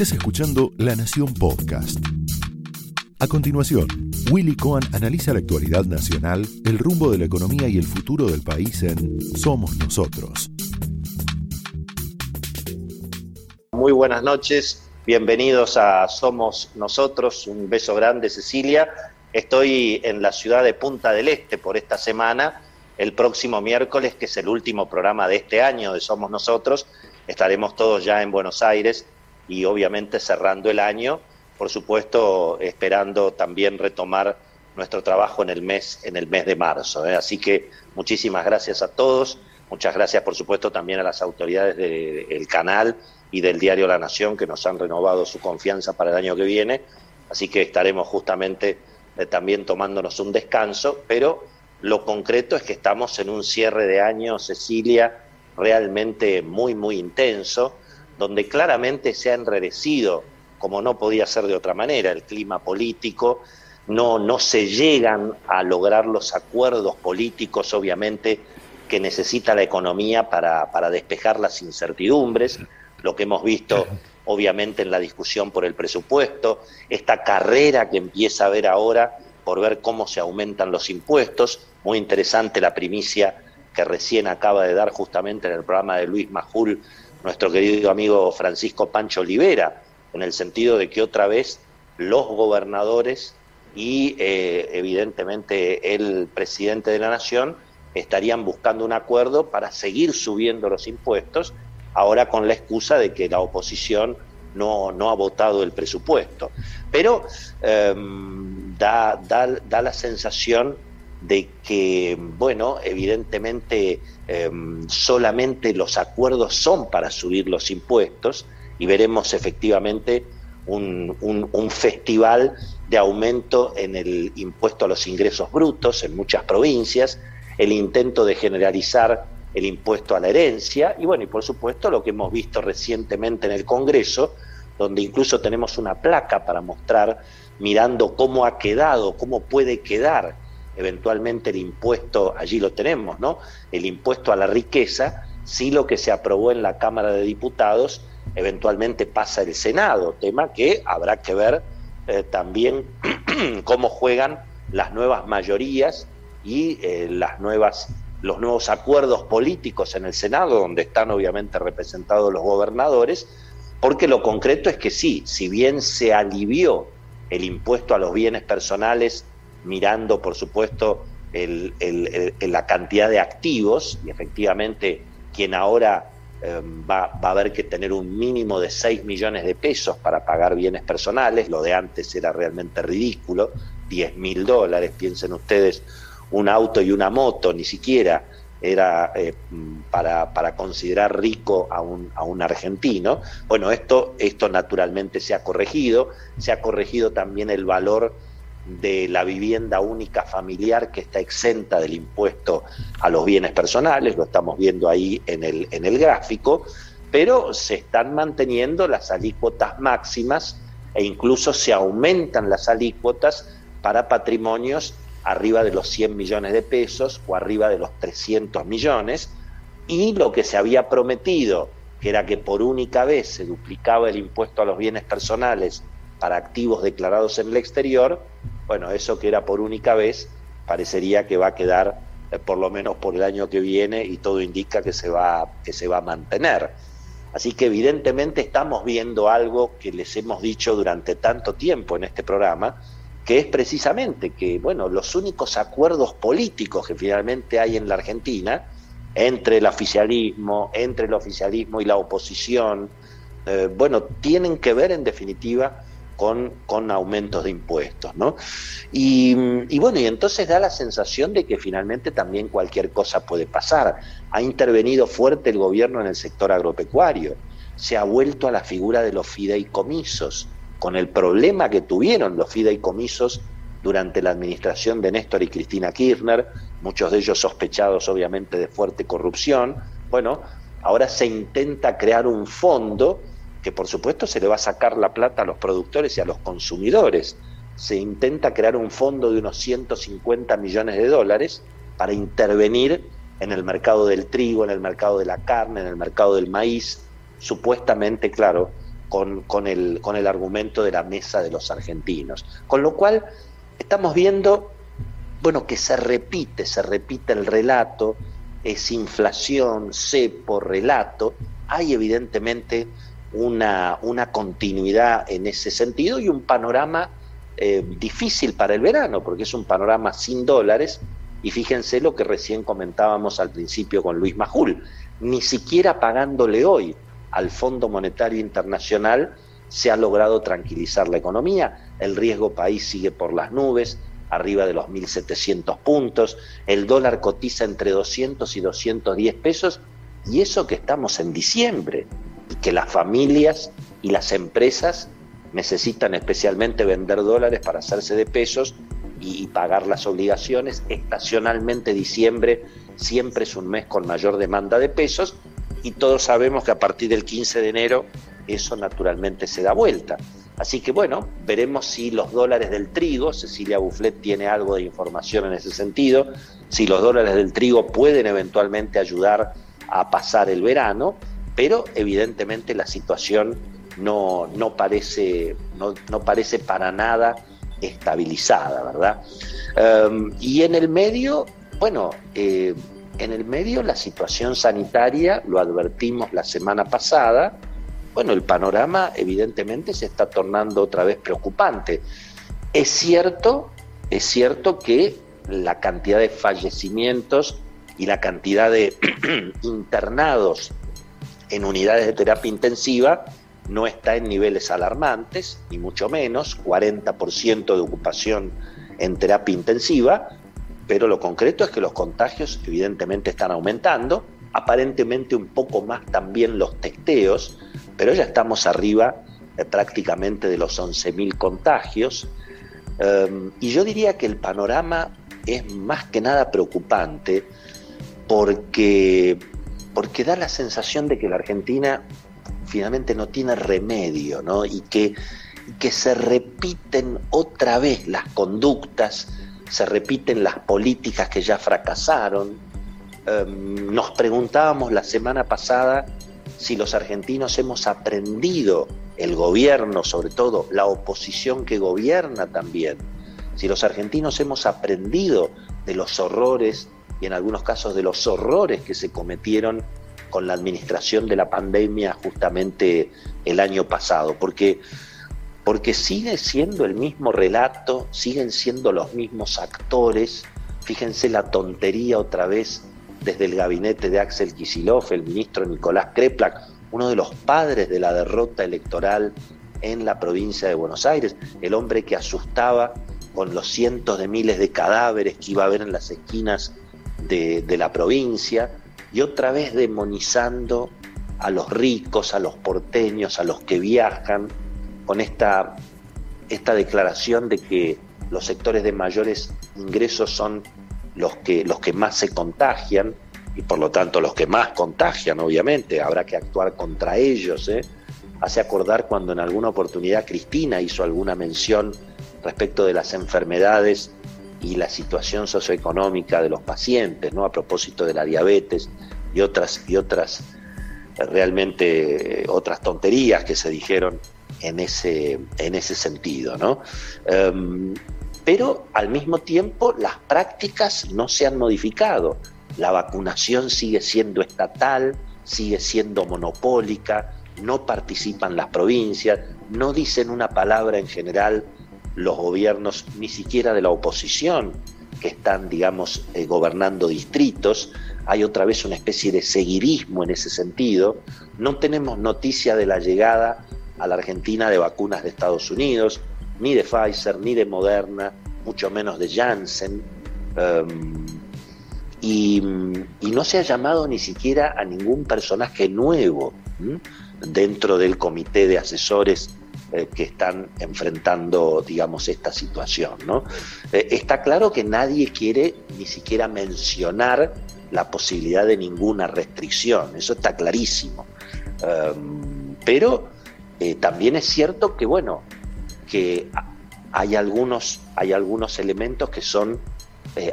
Estás escuchando La Nación Podcast. A continuación, Willy Cohen analiza la actualidad nacional, el rumbo de la economía y el futuro del país en Somos Nosotros. Muy buenas noches, bienvenidos a Somos Nosotros, un beso grande Cecilia. Estoy en la ciudad de Punta del Este por esta semana, el próximo miércoles, que es el último programa de este año de Somos Nosotros, estaremos todos ya en Buenos Aires y obviamente cerrando el año, por supuesto esperando también retomar nuestro trabajo en el mes, en el mes de marzo. ¿eh? Así que muchísimas gracias a todos, muchas gracias por supuesto también a las autoridades del canal y del diario La Nación que nos han renovado su confianza para el año que viene. Así que estaremos justamente eh, también tomándonos un descanso, pero lo concreto es que estamos en un cierre de año, Cecilia, realmente muy, muy intenso donde claramente se ha enrarecido, como no podía ser de otra manera, el clima político, no, no se llegan a lograr los acuerdos políticos, obviamente, que necesita la economía para, para despejar las incertidumbres, lo que hemos visto obviamente en la discusión por el presupuesto, esta carrera que empieza a haber ahora por ver cómo se aumentan los impuestos, muy interesante la primicia que recién acaba de dar justamente en el programa de Luis Majul nuestro querido amigo Francisco Pancho Olivera, en el sentido de que otra vez los gobernadores y eh, evidentemente el presidente de la nación estarían buscando un acuerdo para seguir subiendo los impuestos, ahora con la excusa de que la oposición no, no ha votado el presupuesto. Pero em, da, da, da la sensación de que, bueno, evidentemente em, solamente los acuerdos son para subir los impuestos y veremos efectivamente un, un, festival de aumento en el impuesto a los ingresos brutos en muchas provincias, el intento de generalizar el impuesto a la herencia y bueno, y por supuesto lo que hemos visto recientemente en el Congreso, donde incluso tenemos una placa para mostrar mirando cómo ha quedado, cómo puede quedar eventualmente el impuesto, allí lo tenemos, ¿no? El impuesto a la riqueza, si lo que se aprobó en la Cámara de Diputados eventualmente pasa el Senado, tema que habrá que ver eh, también cómo juegan las nuevas mayorías y eh, las nuevas los nuevos acuerdos políticos en el Senado, donde están obviamente representados los gobernadores, porque lo concreto es que sí, si bien se alivió el impuesto a los bienes personales mirando, por supuesto, la cantidad de activos y efectivamente quien ahora em, va, va, a haber que tener un mínimo de 6 millones de pesos para pagar bienes personales, lo de antes era realmente ridículo, 10 mil dólares, piensen ustedes, un auto y una moto, ni siquiera era eh, para, para, considerar rico a un, a un argentino. Bueno, esto, esto naturalmente se ha corregido, se ha corregido también el valor de la vivienda única familiar que está exenta del impuesto a los bienes personales, lo estamos viendo ahí en el, en el gráfico, pero se están manteniendo las alícuotas máximas e incluso se aumentan las alícuotas para patrimonios arriba de los 100 millones de pesos o arriba de los 300 millones, y lo que se había prometido, que era que por única vez se duplicaba el impuesto a los bienes personales para activos declarados en el exterior, bueno, eso que era por única vez, parecería que va a quedar eh, por lo menos por el año que viene y todo indica que se va, que se va a mantener. Así que evidentemente estamos viendo algo que les hemos dicho durante tanto tiempo en este programa, que es precisamente que, bueno, los únicos acuerdos políticos que finalmente hay en la Argentina, entre el oficialismo, entre el oficialismo y la oposición, eh, bueno, tienen que ver en definitiva con, con aumentos de impuestos, ¿no? Y, y, bueno, y entonces da la sensación de que finalmente también cualquier cosa puede pasar. Ha intervenido fuerte el gobierno en el sector agropecuario, se ha vuelto a la figura de los fideicomisos, con el problema que tuvieron los fideicomisos durante la administración de Néstor y Cristina Kirchner, muchos de ellos sospechados obviamente de fuerte corrupción. Bueno, ahora se intenta crear un fondo que por supuesto se le va a sacar la plata a los productores y a los consumidores. Se intenta crear un fondo de unos 150 millones de dólares para intervenir en el mercado del trigo, en el mercado de la carne, en el mercado del maíz, supuestamente, claro, con, con, el, con el argumento de la mesa de los argentinos. Con lo cual estamos viendo, bueno, que se repite, se repite el relato, es inflación, cepo, relato, hay evidentemente una, una continuidad en ese sentido y un panorama eh, difícil para el verano, porque es un panorama sin dólares, y fíjense lo que recién comentábamos al principio con Luis Majul, ni siquiera pagándole hoy al Fondo Monetario Internacional se ha logrado tranquilizar la economía, el riesgo país sigue por las nubes, arriba de los 1.700 puntos, el dólar cotiza entre 200 y 210 pesos, y eso que estamos en diciembre, y que las familias y las empresas necesitan especialmente vender dólares para hacerse de pesos y, pagar las obligaciones. Estacionalmente diciembre siempre es un mes con mayor demanda de pesos y todos sabemos que a partir del 15 de enero eso naturalmente se da vuelta. Así que bueno, veremos si los dólares del trigo, Cecilia Bufflet tiene algo de información en ese sentido, si los dólares del trigo pueden eventualmente ayudar a pasar el verano, pero evidentemente la situación no, no, parece, no, no parece para nada estabilizada, ¿verdad? Em, y en el medio, bueno, eh, en el medio la situación sanitaria, lo advertimos la semana pasada, bueno, el panorama evidentemente se está tornando otra vez preocupante. Es cierto, es cierto que la cantidad de fallecimientos y la cantidad de internados en unidades de terapia intensiva no está en niveles alarmantes, ni mucho menos, 40% de ocupación en terapia intensiva, pero lo concreto es que los contagios evidentemente están aumentando, aparentemente un poco más también los testeos, pero ya estamos arriba eh, prácticamente de los 11.000 contagios, em, y yo diría que el panorama es más que nada preocupante porque, porque da la sensación de que la Argentina finalmente no tiene remedio, ¿no? Y que, que se repiten otra vez las conductas, se repiten las políticas que ya fracasaron. Em, nos preguntábamos la semana pasada si los argentinos hemos aprendido, el gobierno sobre todo, la oposición que gobierna también, si los argentinos hemos aprendido de los horrores y en algunos casos de los horrores que se cometieron con la administración de la pandemia justamente el año pasado, porque, porque sigue siendo el mismo relato, siguen siendo los mismos actores, fíjense la tontería otra vez desde el gabinete de Axel Kisilov, el ministro Nicolás Kreplak, uno de los padres de la derrota electoral en la provincia de Buenos Aires, el hombre que asustaba con los cientos de miles de cadáveres que iba a haber en las esquinas de, la provincia, y otra vez demonizando a los ricos, a los porteños, a los que viajan, con esta, esta declaración de que los sectores de mayores ingresos son los que, los que más se contagian y por lo tanto los que más contagian, obviamente, habrá que actuar contra ellos. ¿eh? Hace acordar cuando en alguna oportunidad Cristina hizo alguna mención respecto de las enfermedades y la situación socioeconómica de los pacientes, ¿no? A propósito de la diabetes y otras, y otras realmente otras tonterías que se dijeron en ese, en ese sentido, ¿no? Em, pero al mismo tiempo las prácticas no se han modificado. La vacunación sigue siendo estatal, sigue siendo monopólica, no participan las provincias, no dicen una palabra en general los gobiernos, ni siquiera de la oposición, que están, digamos, eh, gobernando distritos. Hay otra vez una especie de seguirismo en ese sentido. No tenemos noticia de la llegada a la Argentina de vacunas de Estados Unidos, ni de Pfizer, ni de Moderna, mucho menos de Janssen. Em, y, no se ha llamado ni siquiera a ningún personaje nuevo dentro del comité de asesores eh, que están enfrentando, digamos, esta situación. ¿no? Eh, está claro que nadie quiere ni siquiera mencionar la posibilidad de ninguna restricción, eso está clarísimo. Em, pero eh, también es cierto que, bueno, que hay algunos, hay algunos elementos que son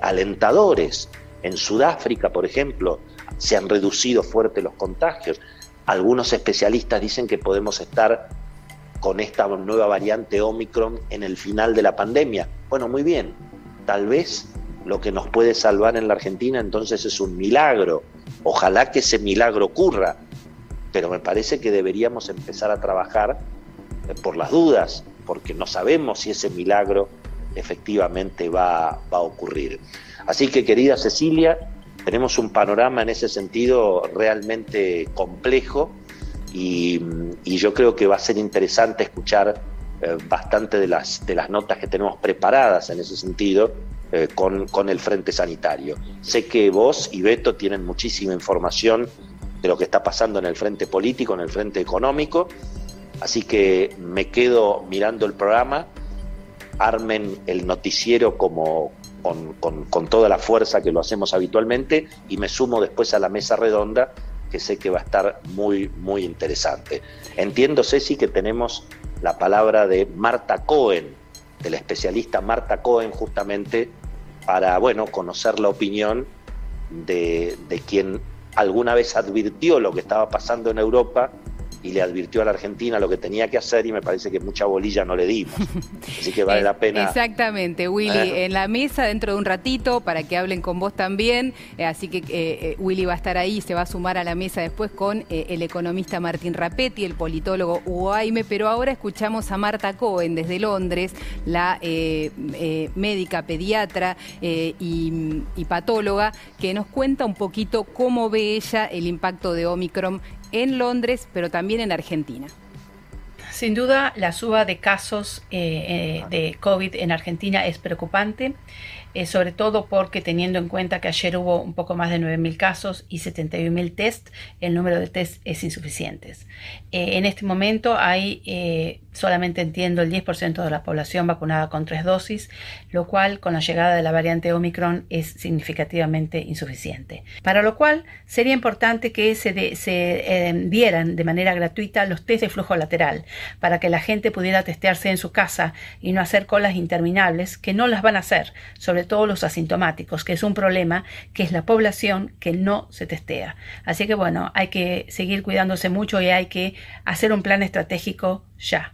alentadores. En Sudáfrica, por ejemplo, se han reducido fuerte los contagios. Algunos especialistas dicen que podemos estar con esta nueva variante Omicron en el final de la pandemia. Bueno, muy bien, tal vez lo que nos puede salvar en la Argentina entonces es un milagro. Ojalá que ese milagro ocurra, pero me parece que deberíamos empezar a trabajar eh, por las dudas, porque no sabemos si ese milagro efectivamente va, va a ocurrir. Así que querida Cecilia, tenemos un panorama en ese sentido realmente complejo y, yo creo que va a ser interesante escuchar eh, bastante de las, de las notas que tenemos preparadas en ese sentido eh, con, con el Frente Sanitario. Sé que vos y Beto tienen muchísima información de lo que está pasando en el frente político, en el frente económico, así que me quedo mirando el programa, armen el noticiero como, con, toda la fuerza que lo hacemos habitualmente y me sumo después a la mesa redonda que sé que va a estar muy, muy interesante. Entiendo, Ceci, que tenemos la palabra de Marta Cohen, del especialista Marta Cohen, justamente para, bueno, conocer la opinión de, de quien alguna vez advirtió lo que estaba pasando en Europa y le advirtió a la Argentina lo que tenía que hacer y me parece que mucha bolilla no le dimos. Así que vale la pena. Exactamente, Willy. En la mesa dentro de un ratito para que hablen con vos también. Eh, así que eh, eh, Willy va a estar ahí, se va a sumar a la mesa después con el economista Martín Rapetti, el politólogo Hugo Aime. Pero ahora escuchamos a Marta Cohen desde Londres, la médica pediatra y, y patóloga, que nos cuenta un poquito cómo ve ella el impacto de Omicron en Londres, pero también en Argentina. Sin duda, la suba de casos eh, eh, de COVID en Argentina es preocupante. Eh, sobre todo porque teniendo en cuenta que ayer hubo un poco más de 9.000 casos y 71.000 test, el número de test es insuficiente. En este momento hay, solamente entiendo, el 10% de la población vacunada con tres dosis, lo cual con la llegada de la variante Omicron es significativamente insuficiente. Para lo cual sería importante que se, dieran de manera gratuita los test de flujo lateral para que la gente pudiera testearse en su casa y no hacer colas interminables que no las van a hacer, sobre todos los asintomáticos, que es un problema que es la población que no se testea. Así que bueno, hay que seguir cuidándose mucho y hay que hacer un plan estratégico ya.